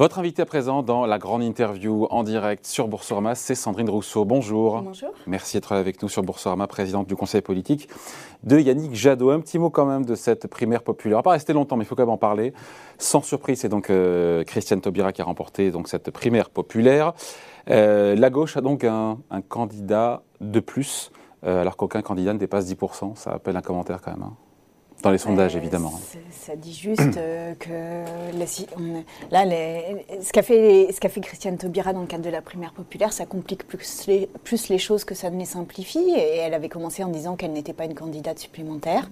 Votre invité à présent dans la grande interview en direct sur Boursorama, c'est Sandrine Rousseau. Bonjour. Bonjour. Merci d'être avec nous sur Boursorama, présidente du conseil politique de Yannick Jadot. Un petit mot quand même de cette primaire populaire. On va pas rester longtemps, mais il faut quand même en parler. Sans surprise, c'est donc euh, Christiane Taubira qui a remporté donc cette primaire populaire. Euh, la gauche a donc un, candidat de plus, euh, alors qu'aucun candidat ne dépasse 10%. Ça appelle un commentaire quand même. Hein. Dans les sondages, évidemment. Ça dit juste euh, que là, ce qu'a fait, Christiane Taubira dans le cadre de la primaire populaire, ça complique plus les, plus les choses que ça ne les simplifie. Et elle avait commencé en disant qu'elle n'était pas une candidate supplémentaire.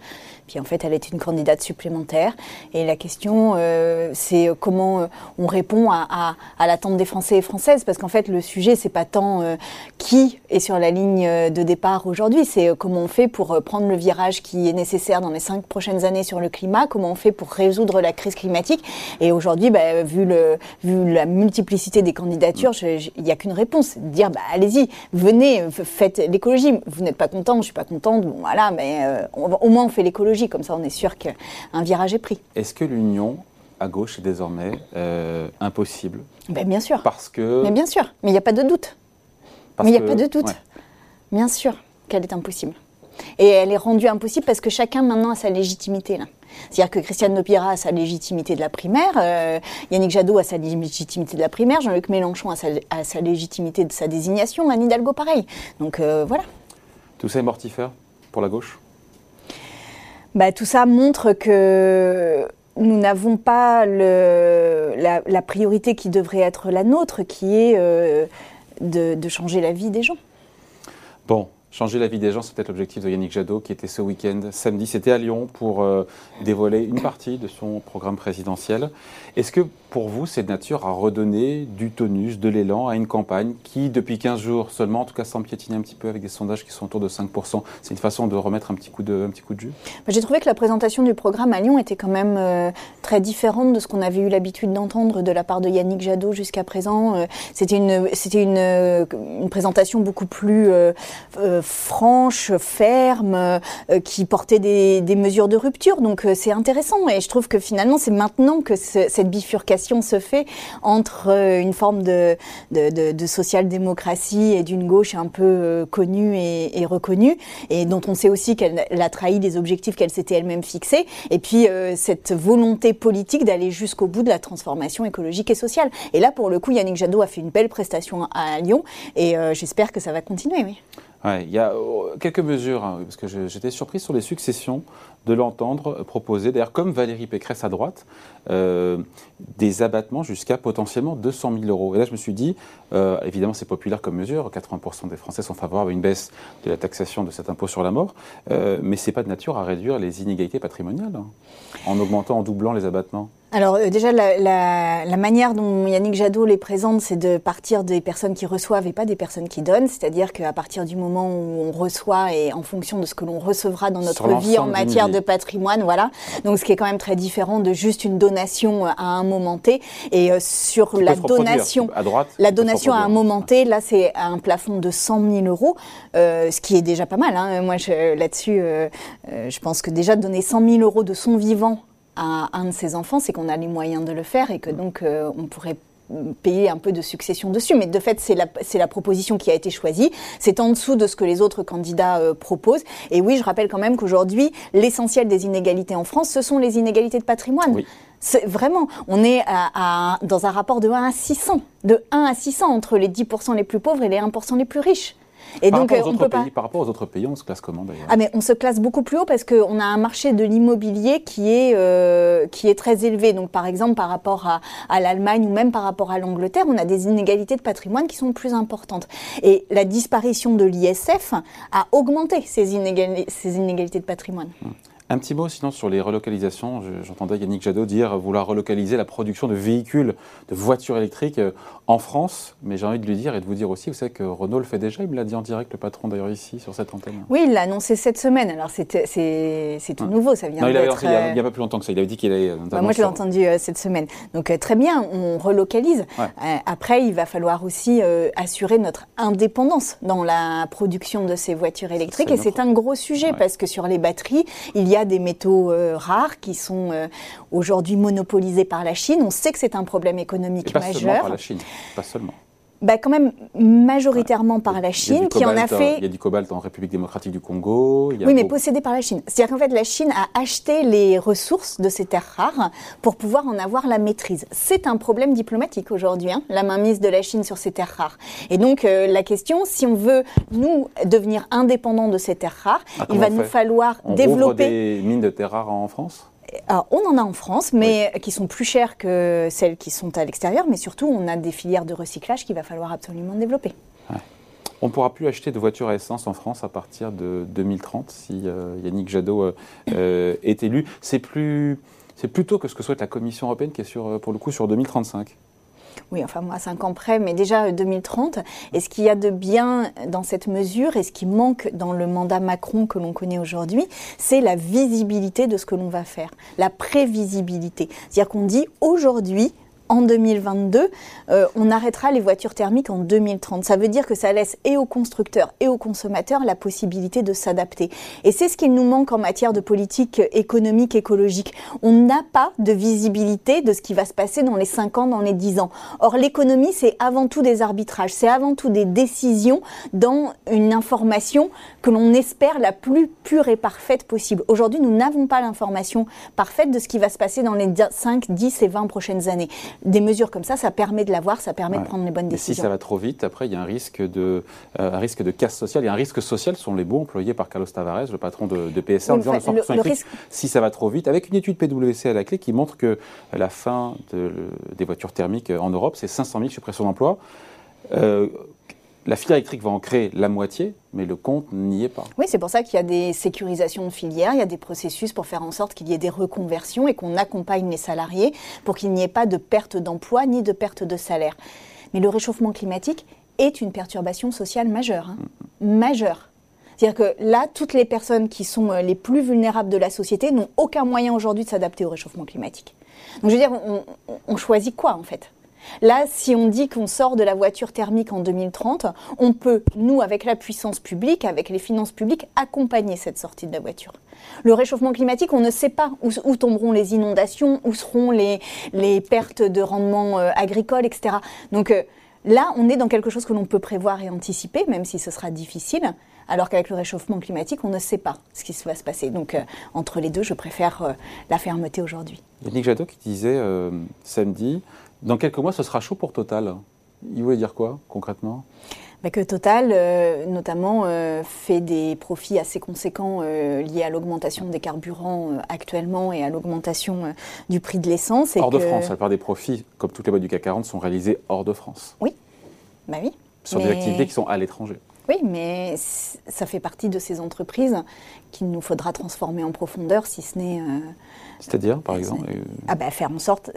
Puis en fait, elle est une candidate supplémentaire. Et la question, euh, c'est comment euh, on répond à, à, l'attente des Français et Françaises. Parce qu'en fait, le sujet, c'est pas tant qui est sur la ligne de départ aujourd'hui, c'est comment on fait pour prendre le virage qui est nécessaire dans les cinq prochaines années sur le climat, comment on fait pour résoudre la crise climatique. Et aujourd'hui, bah, vu, le, vu la multiplicité des candidatures, il n'y a qu'une réponse, dire bah, allez-y, venez, faites l'écologie. Vous n'êtes pas content, je suis pas contente, bon voilà, mais euh, au moins on fait l'écologie, comme ça on est sûr qu'un virage est pris. Est-ce que l'union à gauche est désormais euh, impossible? Ben, Bien sûr. Parce que. Mais bien sûr, mais il n'y a pas de doute. mais il n'y a pas de doute. Bien sûr qu'elle est impossible. Et elle est rendue impossible parce que chacun maintenant a sa légitimité. C'est-à-dire que Christiane Nopira a sa légitimité de la primaire, euh, Yannick Jadot a sa légitimité de la primaire, Jean-Luc Mélenchon a sa, légitimité de sa désignation, Anne Hidalgo pareil. Donc euh, voilà. Tout ça est mortifère pour la gauche? Bah, Tout ça montre que nous n'avons pas le, la, priorité qui devrait être la nôtre, qui est euh, de, de changer la vie des gens. Bon, Changer la vie des gens, c'est peut-être l'objectif de Yannick Jadot, qui était ce week-end, samedi, c'était à Lyon, pour euh, dévoiler une partie de son programme présidentiel. Est-ce que pour vous, c'est de nature à redonner du tonus, de l'élan à une campagne qui, depuis 15 jours seulement, en tout cas sans piétiner un petit peu avec des sondages qui sont autour de 5%, c'est une façon de remettre un petit coup de, un petit coup de jus? Bah, J'ai trouvé que la présentation du programme à Lyon était quand même euh, très différente de ce qu'on avait eu l'habitude d'entendre de la part de Yannick Jadot jusqu'à présent. Euh, c'était une, c'était une, une, présentation beaucoup plus franche, ferme, euh, qui portait des, mesures de rupture. Donc euh, c'est intéressant et je trouve que finalement c'est maintenant que cette bifurcation se fait entre euh, une forme de, social-démocratie et d'une gauche un peu connue et, reconnue et dont on sait aussi qu'elle a trahi des objectifs qu'elle s'était elle-même fixés et puis cette volonté politique d'aller jusqu'au bout de la transformation écologique et sociale. Et là pour le coup Yannick Jadot a fait une belle prestation à Lyon et j'espère que ça va continuer. Il y a euh, quelques mesures, hein, parce que j'étais surpris sur les successions de l'entendre proposer, d'ailleurs comme Valérie Pécresse à droite, euh, des abattements jusqu'à potentiellement 200 000 euros. Et là, je me suis dit, euh, évidemment, c'est populaire comme mesure, 80% des Français sont favorables à une baisse de la taxation de cet impôt sur la mort, mais ce n'est pas de nature à réduire les inégalités patrimoniales, hein, en augmentant, en doublant les abattements. Alors euh, déjà, la, manière dont Yannick Jadot les présente, c'est de partir des personnes qui reçoivent et pas des personnes qui donnent. C'est-à-dire qu'à partir du moment où on reçoit et en fonction de ce que l'on recevra dans notre vie en matière de patrimoine, voilà. Donc ce qui est quand même très différent de juste une donation à un moment T. Et euh, sur la donation, à droite, la donation à un moment T, là c'est un plafond de 100 000 euros, euh, ce qui est déjà pas mal. Hein. Moi là-dessus, je pense que déjà donner 100 000 euros de son vivant à un de ses enfants, c'est qu'on a les moyens de le faire et que donc euh, on pourrait payer un peu de succession dessus. Mais de fait, c'est la, la, proposition qui a été choisie. C'est en dessous de ce que les autres candidats euh, proposent. Et oui, je rappelle quand même qu'aujourd'hui, l'essentiel des inégalités en France, ce sont les inégalités de patrimoine. Oui. Vraiment, on est à, dans un rapport de 1 à 600. De 1 à 600 entre les 10% les plus pauvres et les 1% les plus riches. Et par donc, rapport aux on peut pas... Par rapport aux autres pays, on se classe comment d'ailleurs? Ah mais on se classe beaucoup plus haut parce qu'on a un marché de l'immobilier qui est euh, qui est très élevé. Donc par exemple par rapport à, à l'Allemagne ou même par rapport à l'Angleterre, on a des inégalités de patrimoine qui sont plus importantes. Et la disparition de l'ISF a augmenté ces, inégalités, ces inégalités de patrimoine. Hum. Un petit mot sinon sur les relocalisations. J'entendais Yannick Jadot dire vouloir relocaliser la production de véhicules, de voitures électriques euh, en France. Mais j'ai envie de lui dire et de vous dire aussi, vous savez que Renault le fait déjà. Il me l'a dit en direct, le patron d'ailleurs ici, sur cette antenne. Oui, il l'a annoncé cette semaine. Alors c'est tout nouveau, ça vient non, il, avait, il, n'y a, pas plus longtemps que ça. Il avait dit qu'il allait. Bah, moi, je l'ai entendu euh, cette semaine. Donc euh, très bien, on relocalise. après, il va falloir aussi assurer notre indépendance dans la production de ces voitures électriques. et c'est un gros sujet parce que sur les batteries, il y a a des métaux rares qui sont aujourd'hui monopolisés par la Chine. On sait que c'est un problème économique Et pas majeur. Seulement par la Chine, pas seulement. Bah, quand même majoritairement par la Chine, qui en a fait. Il y a du cobalt en République démocratique du Congo. oui, mais possédé par la Chine. C'est-à-dire qu'en fait, la Chine a acheté les ressources de ces terres rares pour pouvoir en avoir la maîtrise. C'est un problème diplomatique aujourd'hui, hein, la mainmise de la Chine sur ces terres rares. Et donc, euh, la question, si on veut, nous, devenir indépendants de ces terres rares, Ah, il va nous falloir On développer. des mines de terres rares en France? Alors, on en a en France, mais qui sont plus chères que celles qui sont à l'extérieur. Mais surtout, on a des filières de recyclage qu'il va falloir absolument développer. On ne pourra plus acheter de voitures à essence en France à partir de 2030 si euh, Yannick Jadot euh, euh, est élu. C'est plus, c'est plus tôt que ce que souhaite la Commission européenne qui est sur, pour le coup sur 2035. Oui, enfin moi, cinq ans près, mais déjà euh, 2030. Et ce qu'il y a de bien dans cette mesure et ce qui manque dans le mandat Macron que l'on connaît aujourd'hui, c'est la visibilité de ce que l'on va faire, la prévisibilité. C'est-à-dire qu'on dit aujourd'hui, en 2022, euh, on arrêtera les voitures thermiques en 2030. Ça veut dire que ça laisse et aux constructeurs et aux consommateurs la possibilité de s'adapter. Et c'est ce qu'il nous manque en matière de politique économique, écologique. On n'a pas de visibilité de ce qui va se passer dans les 5 ans, dans les 10 ans. Or, l'économie, c'est avant tout des arbitrages, c'est avant tout des décisions dans une information que l'on espère la plus pure et parfaite possible. Aujourd'hui, nous n'avons pas l'information parfaite de ce qui va se passer dans les 5, 10 et 20 prochaines années des mesures comme ça, ça permet de l'avoir, ça permet Ouais. de prendre les bonnes Mais décisions. si ça va trop vite, après, il y a un risque de, euh, un risque de casse sociale. Il y a un risque social, ce sont les mots employés par Carlos Tavares, le patron de, de PSA, en disant enfin, le 100% le- le électrique, risque- si ça va trop vite, avec une étude PwC à la clé qui montre que la fin de- des voitures thermiques en Europe, c'est 500 000 suppressions d'emplois. Euh, la filière électrique va en créer la moitié, mais le compte n'y est pas. Oui, c'est pour ça qu'il y a des sécurisations de filières, il y a des processus pour faire en sorte qu'il y ait des reconversions et qu'on accompagne les salariés pour qu'il n'y ait pas de perte d'emploi ni de perte de salaire. Mais le réchauffement climatique est une perturbation sociale majeure. hein. Majeure. C'est-à-dire que là, toutes les personnes qui sont euh, les plus vulnérables de la société n'ont aucun moyen aujourd'hui de s'adapter au réchauffement climatique. Donc je veux dire, on choisit quoi en fait? Là, si on dit qu'on sort de la voiture thermique en 2030, on peut, nous, avec la puissance publique, avec les finances publiques, accompagner cette sortie de la voiture. Le réchauffement climatique, on ne sait pas où, tomberont les inondations, où seront les, pertes de rendement euh, agricole, etc. Donc euh, là, on est dans quelque chose que l'on peut prévoir et anticiper, même si ce sera difficile. Alors qu'avec le réchauffement climatique, on ne sait pas ce qui va se passer. Donc, euh, entre les deux, je préfère la fermeté aujourd'hui. Yannick Jadot qui disait samedi, dans quelques mois, ce sera chaud pour Total. Il voulait dire quoi, concrètement? Bah, que Total, euh, notamment, euh, fait des profits assez conséquents euh, liés à l'augmentation des carburants actuellement et à l'augmentation du prix de l'essence. Hors de France, la plupart des profits, comme toutes les boîtes du CAC 40, sont réalisés hors de France, Bah oui. sur des activités qui sont à l'étranger. Oui, mais ça fait partie de ces entreprises qu'il nous faudra transformer en profondeur, si ce n'est euh, C'est-à-dire, par exemple euh, ah bah, faire en sorte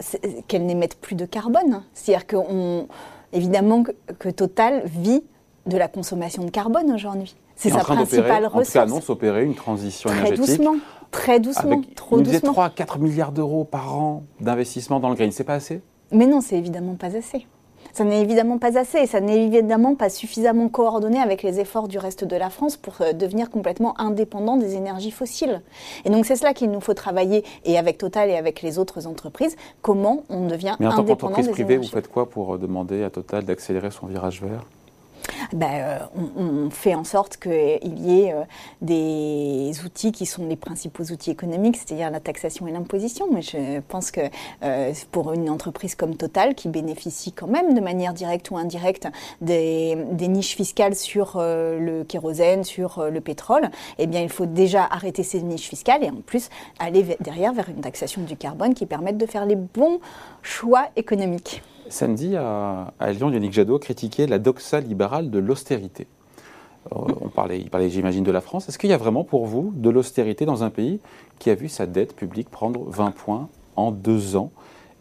qu'elles n'émettent plus de carbone. C'est-à-dire que, on- évidemment, que, que Total vit de la consommation de carbone aujourd'hui. C'est est en sa principale En tout cas, ressource. annonce opérer une transition Très énergétique. doucement, très doucement, Avec, trop doucement. 3 à 4 milliards d'euros par an d'investissement dans le green. C'est pas assez? Mais non, c'est évidemment pas assez. Ça n'est évidemment pas assez et ça n'est évidemment pas suffisamment coordonné avec les efforts du reste de la France pour euh, devenir complètement indépendant des énergies fossiles. Et donc c'est cela qu'il nous faut travailler et avec Total et avec les autres entreprises, comment on devient Mais en tant indépendant qu'entreprise privée, vous faites quoi pour euh, demander à Total d'accélérer son virage vert? Ben, on, fait en sorte qu'il y ait euh, des outils qui sont les principaux outils économiques, c'est-à-dire la taxation et l'imposition. Mais je pense que euh, pour une entreprise comme Total, qui bénéficie quand même de manière directe ou indirecte des, des niches fiscales sur le kérosène, sur le pétrole, eh bien, il faut déjà arrêter ces niches fiscales et en plus aller derrière vers une taxation du carbone qui permette de faire les bons choix économiques. Samedi, à, Lyon, Yannick Jadot critiquait la doxa libérale de l'austérité. Euh, on parlait, il parlait, j'imagine, de la France. Est-ce qu'il y a vraiment pour vous de l'austérité dans un pays qui a vu sa dette publique prendre 20 points en deux ans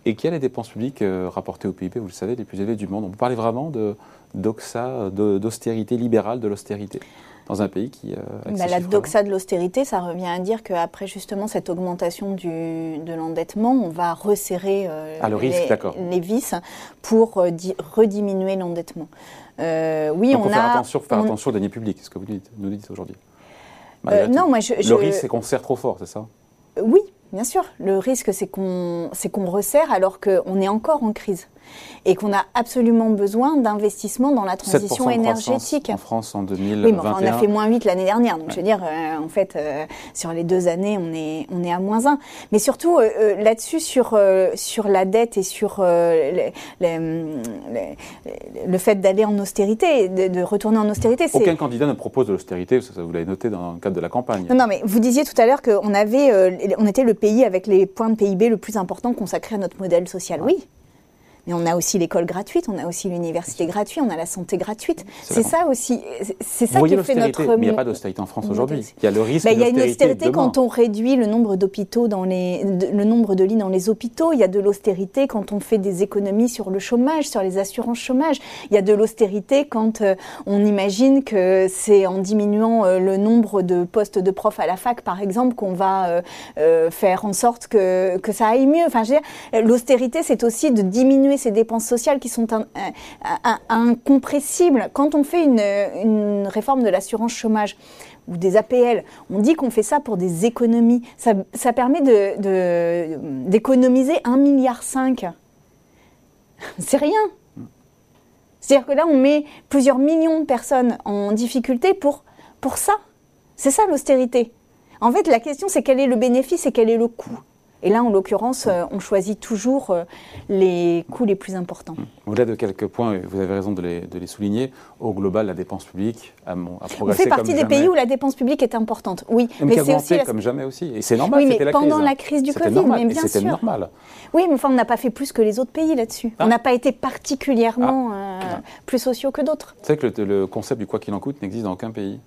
et qui a les dépenses publiques euh, rapportées au PIB, vous le savez, les plus élevées du monde? On peut parler vraiment de doxa, d'austérité libérale de l'austérité? Dans un pays qui... euh, Bah, la doxa de l'austérité, ça revient à dire qu'après justement cette augmentation du, de l'endettement, on va resserrer euh, Ah, le risque, les, les vis pour euh, di- rediminuer l'endettement. Oui, Donc, on faut faire a. attention, faire on- attention aux deniers publics, c'est ce que vous dites- nous dites aujourd'hui. non, moi je, Le je- risque, c'est qu'on serre trop fort, c'est ça? Oui, bien sûr. Le risque, c'est qu'on c'est qu'on resserre alors qu'on est encore en crise et qu'on a absolument besoin d'investissements dans la 7% transition énergétique. en France en 2021. Oui, mais enfin, on a fait moins 8 l'année dernière. Donc, je veux dire, euh, en fait, euh, sur les deux années, on est, on est à moins 1. Mais surtout, euh, là-dessus, sur, sur la dette et sur les- les- les- le fait d'aller en austérité, de, de retourner en austérité. Aucun candidat ne propose de l'austérité, ça, ça, vous l'avez noté dans le cadre de la campagne. Non, non, mais vous disiez tout à l'heure qu'on avait, on était le pays avec les points de PIB le plus important consacré à notre modèle social. Oui. Mais on a aussi l'école gratuite, on a aussi l'université gratuite, on a la santé gratuite. C'est ça aussi, c'est- ça qui fait notre. mais il n'y a pas d'austérité en France aujourd'hui. Il y a le risque Bah, il y a une austérité demain. quand on réduit le nombre d'hôpitaux dans les, de- le nombre de lits dans les hôpitaux. Il y a de l'austérité quand on fait des économies sur le chômage, sur les assurances chômage. Il y a de l'austérité quand euh, on imagine que c'est en diminuant euh, le nombre de postes de profs à la fac, par exemple, qu'on va euh, faire en sorte que, que ça aille mieux. Enfin, l'austérité, c'est aussi de diminuer ces dépenses sociales qui sont un- un- un- incompressibles. Quand on fait une, réforme de l'assurance chômage, ou des APL. On dit qu'on fait ça pour des économies. Ça, permet de- de- d'économiser 1,5 milliard. C'est rien. C'est-à-dire que là, on met plusieurs millions de personnes en difficulté pour, pour ça. C'est ça l'austérité. En fait, la question, c'est quel est le bénéfice et quel est le coût. Et là, en l'occurrence, euh, on choisit toujours euh, les coûts les plus importants. Au-delà de quelques points, vous avez raison de les, de les souligner, au global, la dépense publique a, a On progressé fait partie comme des jamais. pays où la dépense publique est importante. Oui, mais c'est aussi la- comme jamais aussi. Et c'est normal, Oui, mais la pendant crise. la crise du Covid, normal, mais bien sûr. normal. Oui, mais enfin, on n'a pas fait plus que les autres pays là-dessus. Ah. On n'a pas été particulièrement euh, plus sociaux que d'autres. Vous savez que le, le concept du quoi qu'il en coûte n'existe dans aucun pays.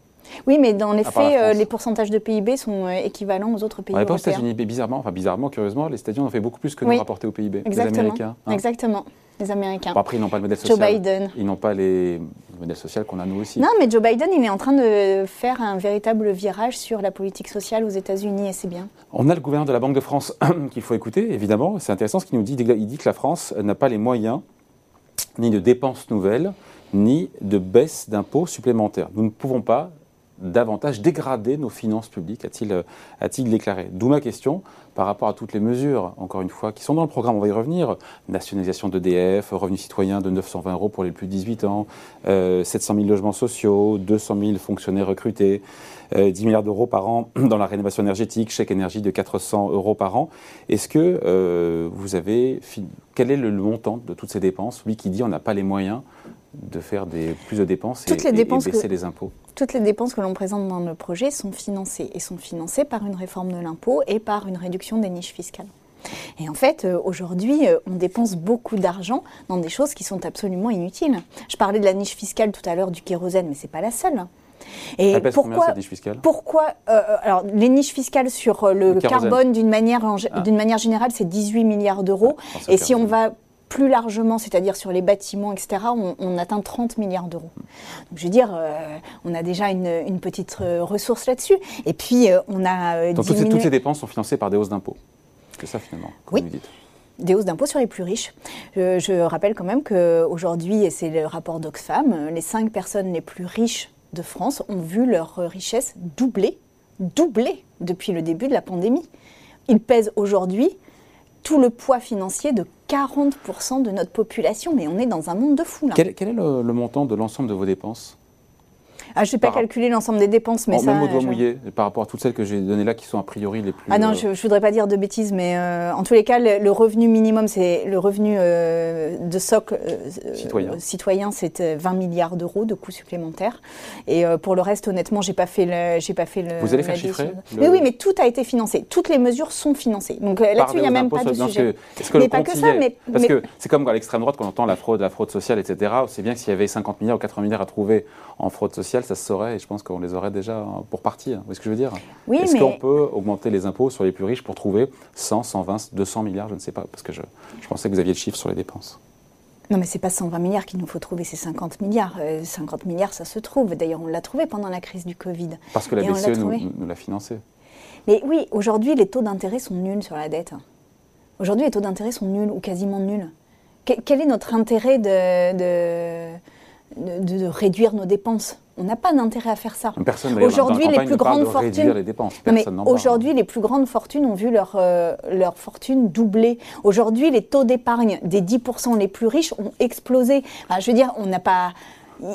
Oui, mais dans les faits, euh, les pourcentages de PIB sont euh, équivalents aux autres pays On pas aux européens. États-Unis, mais bizarrement, enfin bizarrement, curieusement, les États-Unis ont fait beaucoup plus que Oui. nous rapportés au PIB. Les Exactement. Américains. hein. Exactement. Les Américains. Bon, après, ils n'ont pas le modèle Joe social. Biden. Ils n'ont pas les le modèle social qu'on a nous aussi. Non, mais Joe Biden, il est en train de faire un véritable virage sur la politique sociale aux États-Unis et c'est bien. On a le gouverneur de la Banque de France qu'il faut écouter, évidemment. C'est intéressant ce qu'il nous dit. Il dit que la France n'a pas les moyens ni de dépenses nouvelles, ni de baisse d'impôts supplémentaires. Nous ne pouvons pas davantage dégrader nos finances publiques, a-t-il euh, a-t-il déclaré. D'où ma question par rapport à toutes les mesures, encore une fois, qui sont dans le programme, on va y revenir, nationalisation d'EDF, revenu citoyen de 920 euros pour les plus de 18 ans, euh, 700 000 logements sociaux, 200 000 fonctionnaires recrutés, euh, 10 milliards d'euros par an dans la rénovation énergétique, chèque énergie de 400 euros par an. Est-ce que euh, vous avez... Quel est le montant de toutes ces dépenses? Lui qui dit on n'a pas les moyens de faire des, plus de dépenses et, les et- et dépenses baisser que- les impôts. Toutes les dépenses que l'on présente dans le projet sont financées et sont financées par une réforme de l'impôt et par une réduction des niches fiscales. Et en fait, euh, aujourd'hui, euh, on dépense beaucoup d'argent dans des choses qui sont absolument inutiles. Je parlais de la niche fiscale tout à l'heure du kérosène, mais c'est pas la seule. Et combien pourquoi cette niche fiscale? pourquoi euh, alors les niches fiscales sur le, carbone d'une manière Ah. d'une manière générale, c'est 18 milliards d'euros. au Et si on va plus largement, c'est-à-dire sur les bâtiments, etc., on, on atteint 30 milliards d'euros. Donc, je veux dire, euh, on a déjà une, une petite euh, ressource là-dessus. Et puis, euh, on a Donc toutes ces, diminué toutes ces dépenses sont financées par des hausses d'impôts. C'est ça finalement, comme Oui. vous dites. des hausses d'impôts sur les plus riches. Je, je rappelle quand même qu'aujourd'hui, et c'est le rapport d'Oxfam, les 5 personnes les plus riches de France ont vu leur richesse doubler, doubler depuis le début de la pandémie. Ils pèsent aujourd'hui tout le poids financier de 40% de notre population, mais on est dans un monde de fous là. Quel, est le montant de l'ensemble de vos dépenses? Ah, je ne vais pas par- calculer l'ensemble des dépenses, mais En- ça... Même au doigt je- mouillé, par rapport à toutes celles que j'ai données là, qui sont a priori les plus... Ah non, euh, je ne voudrais pas dire de bêtises, mais euh, en tous les cas, le, le revenu minimum, c'est le revenu euh, de socle euh, Citoyen. citoyen, c'est euh, 20 milliards d'euros de coûts supplémentaires. Et pour le reste, honnêtement, j'ai pas fait le, j'ai pas fait le. Vous allez faire chiffrer le- Mais oui, mais tout a été financé. Toutes les mesures sont financées. Donc là-dessus, il n'y a même pas de sujet. que- que Mais le pas que ça, mais- Parce mais- que c'est comme à l'extrême droite, quand on entend la fraude, la fraude sociale, etc. Sait bien que s'il y avait 50 milliards ou 80 milliards à trouver en fraude sociale, ça se saurait, et je pense qu'on les aurait déjà pour partie. Vous voyez ce que je veux dire Oui, Est-ce mais- qu'on peut augmenter les impôts sur les plus riches pour trouver 100, 120, 200 milliards? Je ne sais pas, parce que je, je pensais que vous aviez le chiffre sur les dépenses. Non, mais c'est pas 120 milliards qu'il nous faut trouver, c'est 50 milliards. Euh, 50 milliards, ça se trouve. D'ailleurs, on l'a trouvé pendant la crise du Covid. Parce que la BCE nous, l'a financé. Mais oui, aujourd'hui, les taux d'intérêt sont nuls sur la dette. Aujourd'hui, les taux d'intérêt sont nuls ou quasiment nuls. Que- quel est notre intérêt de, de, de, réduire nos dépenses. On n'a pas d'intérêt à faire ça. Aujourd'hui, les plus grandes fortunes. Aujourd'hui, les plus grandes fortunes ont vu leur, euh, leur fortune doubler. Aujourd'hui, les taux d'épargne des 10% les plus riches ont explosé. je veux dire, on n'a pas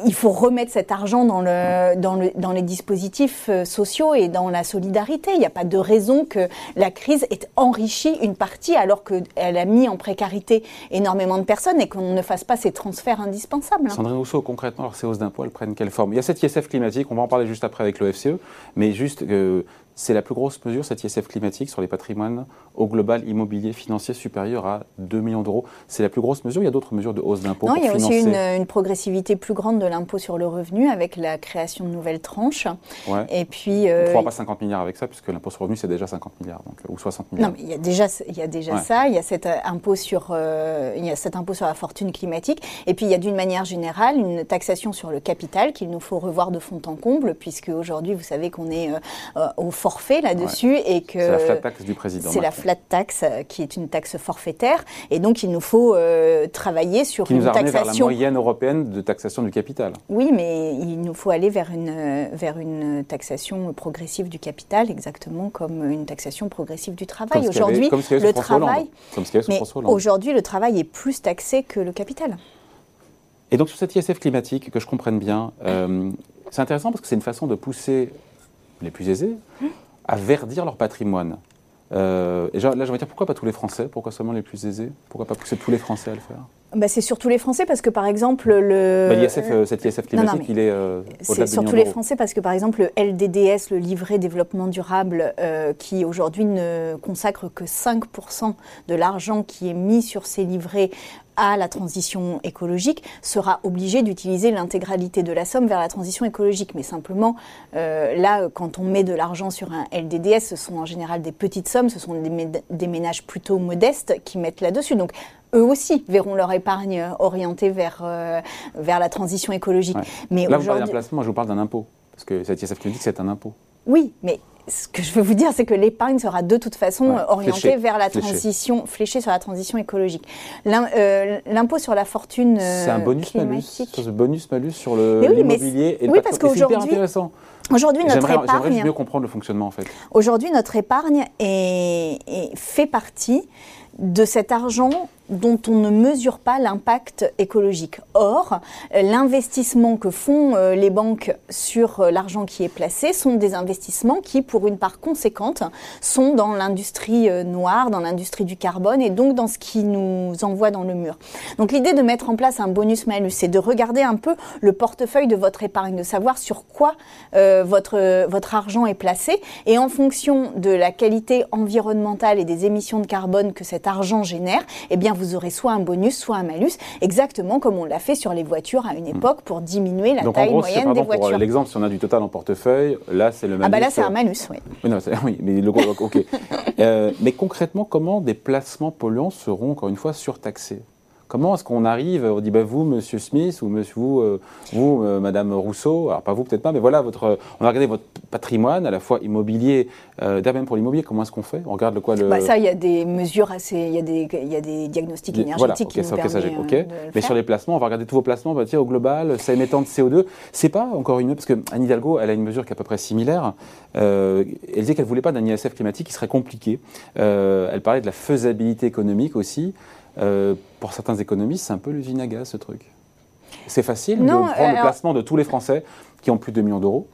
il faut remettre cet argent dans, le, dans, le, dans les dispositifs euh, sociaux et dans la solidarité. Il n'y a pas de raison que la crise ait enrichi une partie alors qu'elle a mis en précarité énormément de personnes et qu'on ne fasse pas ces transferts indispensables. Sandrine Rousseau, concrètement, ces hausses d'impôts, elles prennent quelle forme? Il y a cette ISF climatique, on va en parler juste après avec l'OFCE, mais juste euh, c'est la plus grosse mesure, cette ISF climatique, sur les patrimoines au global immobilier financier supérieur à 2 millions d'euros. C'est la plus grosse mesure. Il y a d'autres mesures de hausse d'impôts. Non, il y a aussi une, progressivité plus grande de l'impôt sur le revenu avec la création de nouvelles tranches. Ouais. Et puis. Euh, on ne pas 50 milliards avec ça, puisque l'impôt sur le revenu, c'est déjà 50 milliards, donc, ou 60 milliards. Non, mais il y a déjà, il y a déjà ça. Il y, a cet euh, impôt sur, euh, il y a cet impôt sur la fortune climatique. Et puis, il y a d'une manière générale une taxation sur le capital qu'il nous faut revoir de fond en comble, puisque aujourd'hui, vous savez qu'on est au forfait là-dessus et que c'est la flat tax du président. C'est la flat tax euh, qui est une taxe forfaitaire et donc il nous faut euh, travailler sur qui une nous a taxation vers la moyenne européenne de taxation du capital. Oui, mais il nous faut aller vers une vers une taxation progressive du capital, exactement comme une taxation progressive du travail. Aujourd'hui, le travail, mais aujourd'hui le travail est plus taxé que le capital. Et donc sur cette ISF climatique, que je comprenne bien, euh, c'est intéressant parce que c'est une façon de pousser les plus aisés à verdir leur patrimoine. Euh, et là, je vais dire pourquoi pas tous les Français? Pourquoi seulement les plus aisés? Pourquoi pas pousser tous les Français à le faire? Bah, c'est surtout les Français parce que par exemple le bah, euh, cette ISF climatique, il est euh, C'est surtout les Français parce que par exemple le LDDS, le livret développement durable, qui aujourd'hui ne consacre que 5% de l'argent qui est mis sur ces livrets à la transition écologique sera obligé d'utiliser l'intégralité de la somme vers la transition écologique. Mais simplement, euh, là, quand on met de l'argent sur un LDDS, ce sont en général des petites sommes, ce sont des, ménages plutôt modestes qui mettent là-dessus. Donc, eux aussi verront leur épargne orientée vers, euh, vers la transition écologique. Mais là, vous parlez d'un placement, je vous parle d'un impôt. Parce que cette ISF dit que c'est un impôt. Oui, mais ce que je veux vous dire, c'est que l'épargne sera de toute façon orientée vers la transition, fléchée sur la transition écologique. Euh, l'impôt sur la fortune euh, C'est un bonus malus, bonus malus sur l'immobilier et le oui, parce qu'aujourd'hui, intéressant. Aujourd'hui, notre épargne. J'aimerais mieux comprendre le fonctionnement en fait. Aujourd'hui, notre épargne est, fait partie de cet argent dont on ne mesure pas l'impact écologique. Or, l'investissement que font euh, les banques sur euh, l'argent qui est placé sont des investissements qui, pour une part conséquente, sont dans l'industrie euh, noire, dans l'industrie du carbone et donc dans ce qui nous envoie dans le mur. Donc l'idée de mettre en place un bonus-malus, c'est de regarder un peu le portefeuille de votre épargne, de savoir sur quoi votre, votre argent est placé et en fonction de la qualité environnementale et des émissions de carbone que cet argent génère, eh bien vous aurez soit un bonus, soit un malus, exactement comme on l'a fait sur les voitures à une hmm. époque pour diminuer la taille moyenne des voitures. L'exemple, si on a du total en portefeuille, là c'est le malus. Ah bah là c'est un malus, oui. Oui, mais le ok. Euh, mais concrètement, comment des placements polluants seront encore une fois surtaxés? Comment est-ce qu'on arrive On dit, bah, vous, Monsieur Smith, ou monsieur, vous, euh, vous euh, Madame Rousseau, alors pas vous peut-être pas, mais voilà, votre, on va regarder votre patrimoine, à la fois immobilier, euh, même pour l'immobilier, comment est-ce qu'on fait? On regarde le quoi le... Bah ça, il y a des mesures assez, il y a des, y a des diagnostics énergétiques qui nous euh, de Mais sur les placements, on va regarder tous vos placements, bah, tiens, au global, ça émettant de CO2. C'est pas encore une, parce que Anne Hidalgo, elle a une mesure qui est à peu près similaire. elle disait qu'elle voulait pas d'un ISF climatique qui serait compliqué. elle parlait de la faisabilité économique aussi. Euh, pour certains économistes, c'est un peu l'usine à gaz, ce truc. C'est facile de prendre le placement de tous les Français qui ont plus de 2 millions d'euros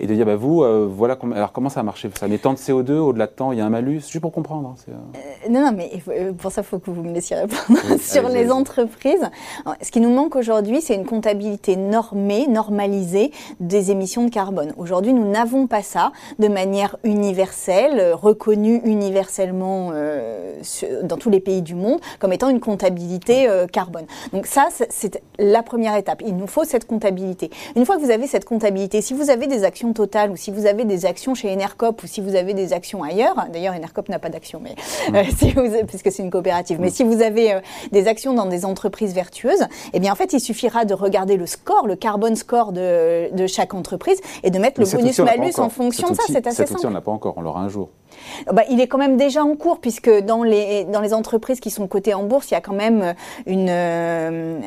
et de dire, bah, vous, euh, voilà, alors comment ça a marché? Ça met tant de CO2, au-delà de temps, il y a un malus, juste pour comprendre. Hein, euh. non, non, mais pour ça, il faut que vous me laissiez répondre. Sur les entreprises, ce qui nous manque aujourd'hui, c'est une comptabilité normée, normalisée des émissions de carbone. Aujourd'hui, nous n'avons pas ça de manière universelle, reconnue universellement dans tous les pays du monde comme étant une comptabilité carbone. Donc ça, c'est la première étape. Il nous faut cette comptabilité. Une fois que vous avez cette comptabilité, si vous avez des actions totale ou si vous avez des actions chez Enercop ou si vous avez des actions ailleurs, d'ailleurs Enercop n'a pas d'actions, mais mm. euh, si vous, puisque c'est une coopérative, mais mm. si vous avez euh, des actions dans des entreprises vertueuses, eh bien en fait il suffira de regarder le score, le carbone score de, de chaque entreprise et de mettre le bonus malus en fonction de ça. C'est assez simple. on l'a pas encore, on l'aura un jour. Bah, Il est quand même déjà en cours, puisque dans les, dans les entreprises qui sont cotées en bourse, il y a quand même une, un,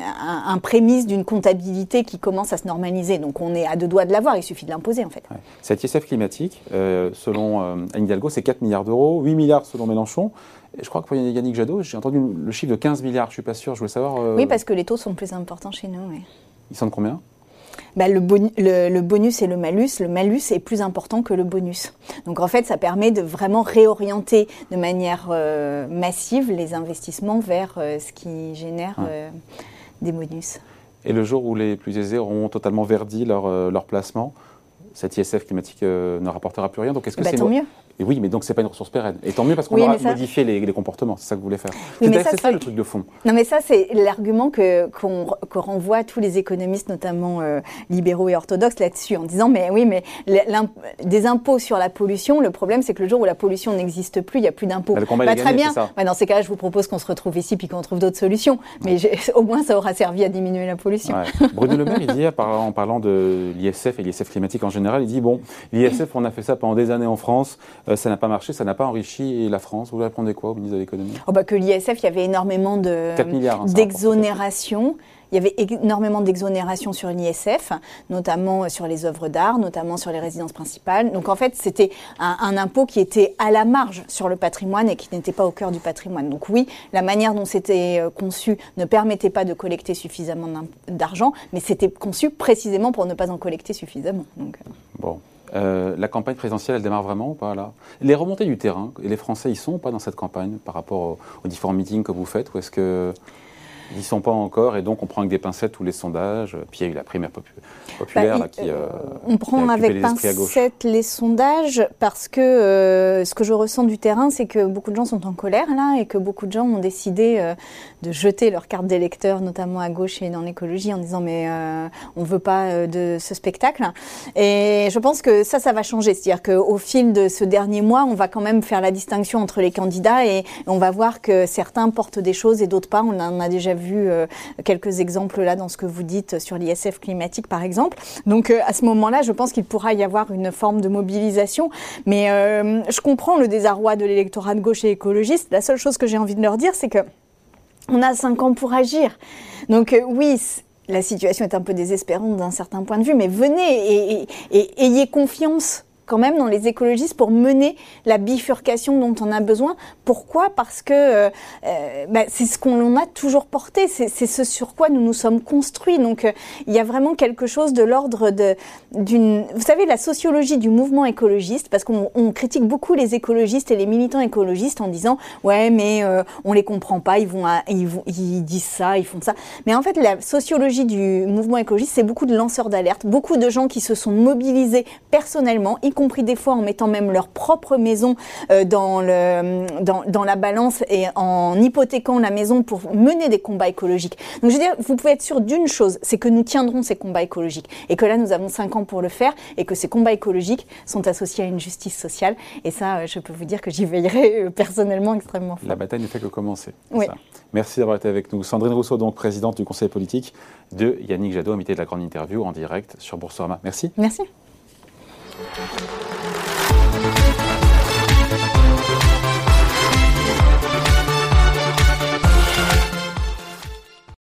un prémisse d'une comptabilité qui commence à se normaliser. Donc on est à deux doigts de l'avoir, il suffit de l'imposer en fait. Ouais. Cette ISF climatique, selon Anne Hidalgo, c'est 4 milliards d'euros, 8 milliards selon Mélenchon. Et je crois que pour Yannick Jadot, j'ai entendu le chiffre de 15 milliards, je ne suis pas sûr, je voulais savoir. Euh... Oui, parce que les taux sont plus importants chez nous. Oui. Ils sont de combien? Bah, le, bon, le, le, bonus et le malus, le malus est plus important que le bonus. Donc en fait, ça permet de vraiment réorienter de manière euh, massive les investissements vers euh, ce qui génère ouais. des bonus. Et le jour où les plus aisés auront totalement verdi leur, leur placement, cette ISF climatique ne rapportera plus rien. Donc est-ce que bah, c'est mieux. Et oui, mais donc c'est pas une ressource pérenne. Et tant mieux parce qu'on Oui, aura ça- modifié les, les comportements. C'est ça que vous voulez faire. Oui, C'est ça, le truc de fond. Non, mais ça, c'est l'argument que, qu'on, que renvoient tous les économistes, notamment euh, libéraux et orthodoxes, là-dessus, en disant Mais oui, mais des impôts sur la pollution, le problème, c'est que le jour où la pollution n'existe plus, il n'y a plus d'impôts. Bah, le combat, il est très gagné, bien. ça. Bah, dans ces cas-là, je vous propose qu'on se retrouve ici puis qu'on trouve d'autres solutions. Mais au moins, ça aura servi à diminuer la pollution. Ouais. Bruno Le Maire, il dit, en parlant de l'ISF et l'ISF climatique en général, il dit bon, l'ISF, on a fait ça pendant des années en France, ça n'a pas marché, ça n'a pas enrichi la France. Vous répondez quoi au ministre de l'économie? Oh, bah, que l'ISF, il y avait énormément de, 4 milliards. hein, ça d'exonération. Il y avait énormément d'exonération sur l'ISF, notamment sur les œuvres d'art, notamment sur les résidences principales. Donc en fait, c'était un, un impôt qui était à la marge sur le patrimoine et qui n'était pas au cœur du patrimoine. Donc oui, la manière dont c'était euh, conçu ne permettait pas de collecter suffisamment d'argent, mais c'était conçu précisément pour ne pas en collecter suffisamment. Donc, euh. Euh, la campagne présidentielle, elle démarre vraiment ou pas là? Les remontées du terrain, les Français y sont ou pas dans cette campagne par rapport aux, aux différents meetings que vous faites Ou est-ce que ils n'y sont pas encore et donc on prend avec des pincettes tous les sondages Puis il y a eu la primaire popu- populaire Bah, là, qui. euh, On qui prend avec les pincettes les sondages parce que euh, ce que je ressens du terrain, c'est que beaucoup de gens sont en colère là et que beaucoup de gens ont décidé euh, de jeter leur carte d'électeur, notamment à gauche et dans l'écologie, en disant mais euh, on veut pas euh, de ce spectacle. Et je pense que ça, ça va changer. C'est-à-dire qu'au fil de ce dernier mois, on va quand même faire la distinction entre les candidats et on va voir que certains portent des choses et d'autres pas. On en a déjà vu euh, quelques exemples là dans ce que vous dites sur l'ISF climatique par exemple. Donc euh, à ce moment-là, je pense qu'il pourra y avoir une forme de mobilisation. Mais euh, je comprends le désarroi de l'électorat de gauche et écologiste. La seule chose que j'ai envie de leur dire, c'est que on a cinq ans pour agir. Donc oui. La situation est un peu désespérante d'un certain point de vue, mais venez et ayez confiance quand même dans les écologistes pour mener la bifurcation dont on a besoin. Pourquoi? Parce que euh, euh, bah, c'est ce qu'on a toujours porté, c'est ce sur quoi nous nous sommes construits. Donc euh, il y a vraiment quelque chose de l'ordre d'une. Vous savez, la sociologie du mouvement écologiste, parce qu'on on critique beaucoup les écologistes et les militants écologistes en disant ouais mais euh, on les comprend pas, ils vont, ils ils disent ça, ils font ça. Mais en fait, la sociologie du mouvement écologiste, c'est beaucoup de lanceurs d'alerte, beaucoup de gens qui se sont mobilisés personnellement, compris des fois en mettant même leur propre maison euh, dans, le, dans, dans la balance et en hypothéquant la maison pour mener des combats écologiques. Donc je veux dire, vous pouvez être sûr d'une chose, c'est que nous tiendrons ces combats écologiques et que là nous avons cinq ans pour le faire et que ces combats écologiques sont associés à une justice sociale. Et ça, euh, je peux vous dire que j'y veillerai euh, personnellement extrêmement fort. La bataille ne fait que commencer. c'est Oui. ça. Merci d'avoir été avec nous. Sandrine Rousseau, donc présidente du conseil politique de Yannick Jadot, invité de la grande interview en direct sur Boursorama. Merci. Merci. Thank you.